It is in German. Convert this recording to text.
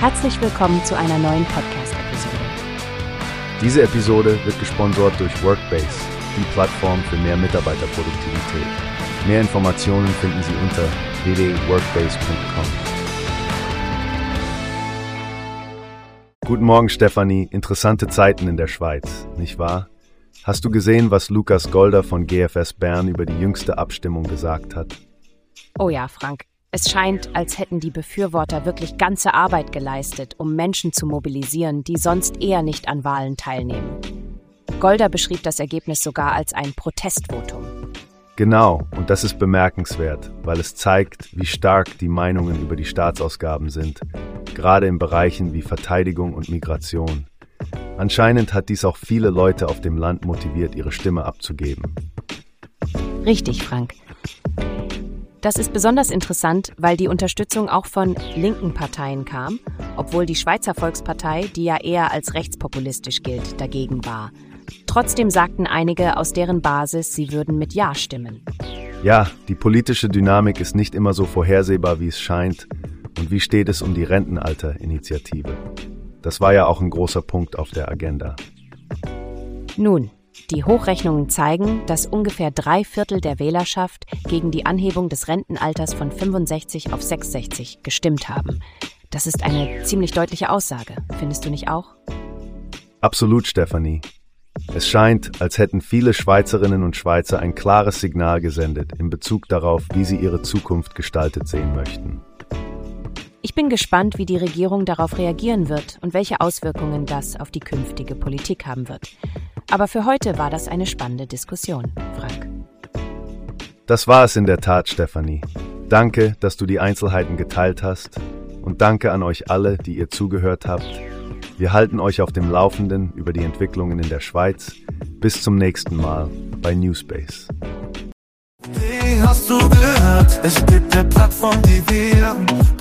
Herzlich willkommen zu einer neuen Podcast-Episode. Diese Episode wird gesponsert durch Workbase, die Plattform für mehr Mitarbeiterproduktivität. Mehr Informationen finden Sie unter www.workbase.com. Guten Morgen, Stefanie. Interessante Zeiten in der Schweiz, nicht wahr? Hast du gesehen, was Lukas Golder von GFS Bern über die jüngste Abstimmung gesagt hat? Oh ja, Frank. Es scheint, als hätten die Befürworter wirklich ganze Arbeit geleistet, um Menschen zu mobilisieren, die sonst eher nicht an Wahlen teilnehmen. Golder beschrieb das Ergebnis sogar als ein Protestvotum. Genau, und das ist bemerkenswert, weil es zeigt, wie stark die Meinungen über die Staatsausgaben sind, gerade in Bereichen wie Verteidigung und Migration. Anscheinend hat dies auch viele Leute auf dem Land motiviert, ihre Stimme abzugeben. Richtig, Frank. Das ist besonders interessant, weil die Unterstützung auch von linken Parteien kam, obwohl die Schweizer Volkspartei, die ja eher als rechtspopulistisch gilt, dagegen war. Trotzdem sagten einige aus deren Basis, sie würden mit Ja stimmen. Ja, die politische Dynamik ist nicht immer so vorhersehbar, wie es scheint. Und wie steht es um die Rentenalterinitiative? Das war ja auch ein großer Punkt auf der Agenda. Nun, die Hochrechnungen zeigen, dass ungefähr drei Viertel der Wählerschaft gegen die Anhebung des Rentenalters von 65 auf 66 gestimmt haben. Das ist eine ziemlich deutliche Aussage, findest du nicht auch? Absolut, Stefanie. Es scheint, als hätten viele Schweizerinnen und Schweizer ein klares Signal gesendet in Bezug darauf, wie sie ihre Zukunft gestaltet sehen möchten. Ich bin gespannt, wie die Regierung darauf reagieren wird und welche Auswirkungen das auf die künftige Politik haben wird. Aber für heute war das eine spannende Diskussion, Frank. Das war es in der Tat, Stefanie. Danke, dass du die Einzelheiten geteilt hast und danke an euch alle, die ihr zugehört habt. Wir halten euch auf dem Laufenden über die Entwicklungen in der Schweiz. Bis zum nächsten Mal bei Newspace. Wie hast du gehört? Es gibt eine Plattform, die wir